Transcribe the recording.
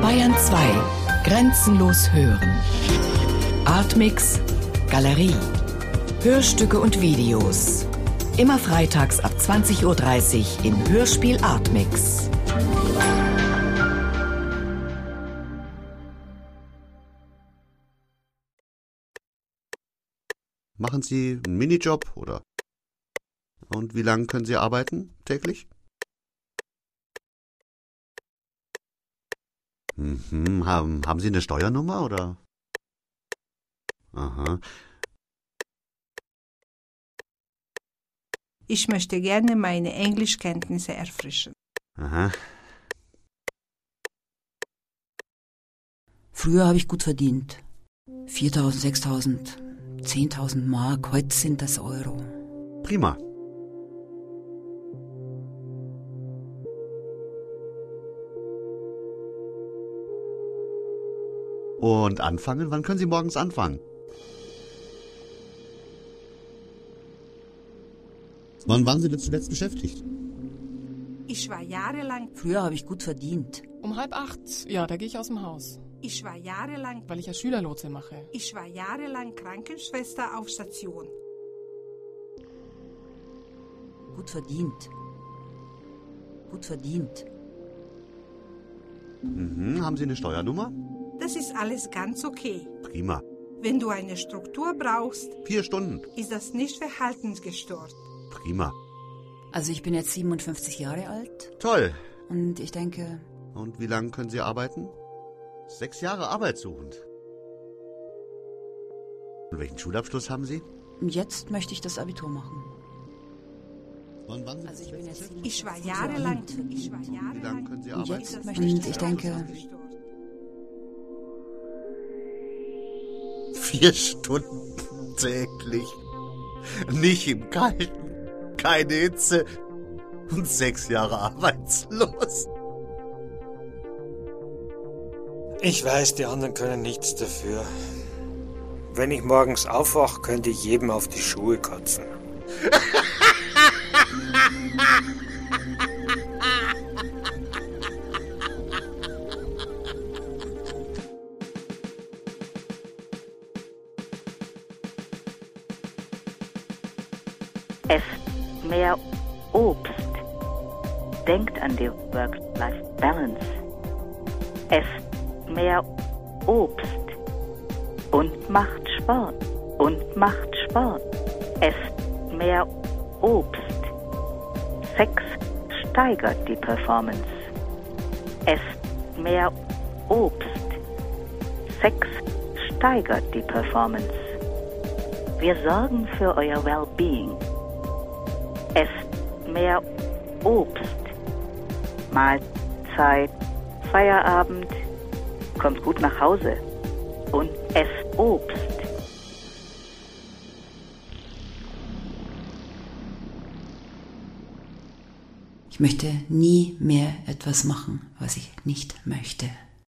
Bayern 2. Grenzenlos hören. Artmix. Galerie. Hörstücke und Videos. Immer freitags ab 20.30 Uhr im Hörspiel Artmix. Machen Sie einen Minijob oder? Und wie lange können Sie arbeiten täglich? Mhm, haben, haben Sie eine Steuernummer oder? Aha. Ich möchte gerne meine Englischkenntnisse erfrischen. Aha. Früher habe ich gut verdient. 4000, 6000, 10.000 Mark, heute sind das Euro. Prima. Und anfangen? Wann können Sie morgens anfangen? Wann waren Sie denn zuletzt beschäftigt? Ich war jahrelang, Früher habe ich gut verdient. Um halb acht, ja, da gehe ich aus dem Haus, ich war jahrelang, weil ich ja Schülerlotse mache. ich war jahrelang Krankenschwester auf Station. Gut verdient. Gut verdient. Mhm, haben Sie eine Steuernummer? Das ist alles ganz okay. Prima. Wenn du eine Struktur brauchst, Vier Stunden. ist das nicht verhaltensgestört. Prima. Also ich bin jetzt 57 Jahre alt Toll. und ich denke, Und wie lange können Sie arbeiten? Sechs Jahre arbeitssuchend. Und welchen Schulabschluss haben Sie? jetzt möchte ich das Abitur machen. Wann waren Sie Also ich bin jetzt Ich war jahrelang, ich war Wie lange jahrelang. können Sie Und arbeiten? jetzt das möchte ich, ich denke, Vier Stunden täglich. Nicht im Kalten. Keine Hitze. Und sechs Jahre arbeitslos. Ich weiß, die anderen können nichts dafür. Wenn ich morgens aufwache, könnte ich jedem auf die Schuhe kotzen. Esst mehr Obst. Denkt an die Work-Life-Balance. Esst mehr Obst. Und macht Sport. Und macht Sport. Esst mehr Obst. Sex steigert die Performance. Esst mehr Obst. Sex steigert die Performance. Wir sorgen für euer Well-Being. Mehr Obst. Mahlzeit, Feierabend, kommt gut nach Hause und esst Obst. ich möchte nie mehr etwas machen, was ich nicht möchte.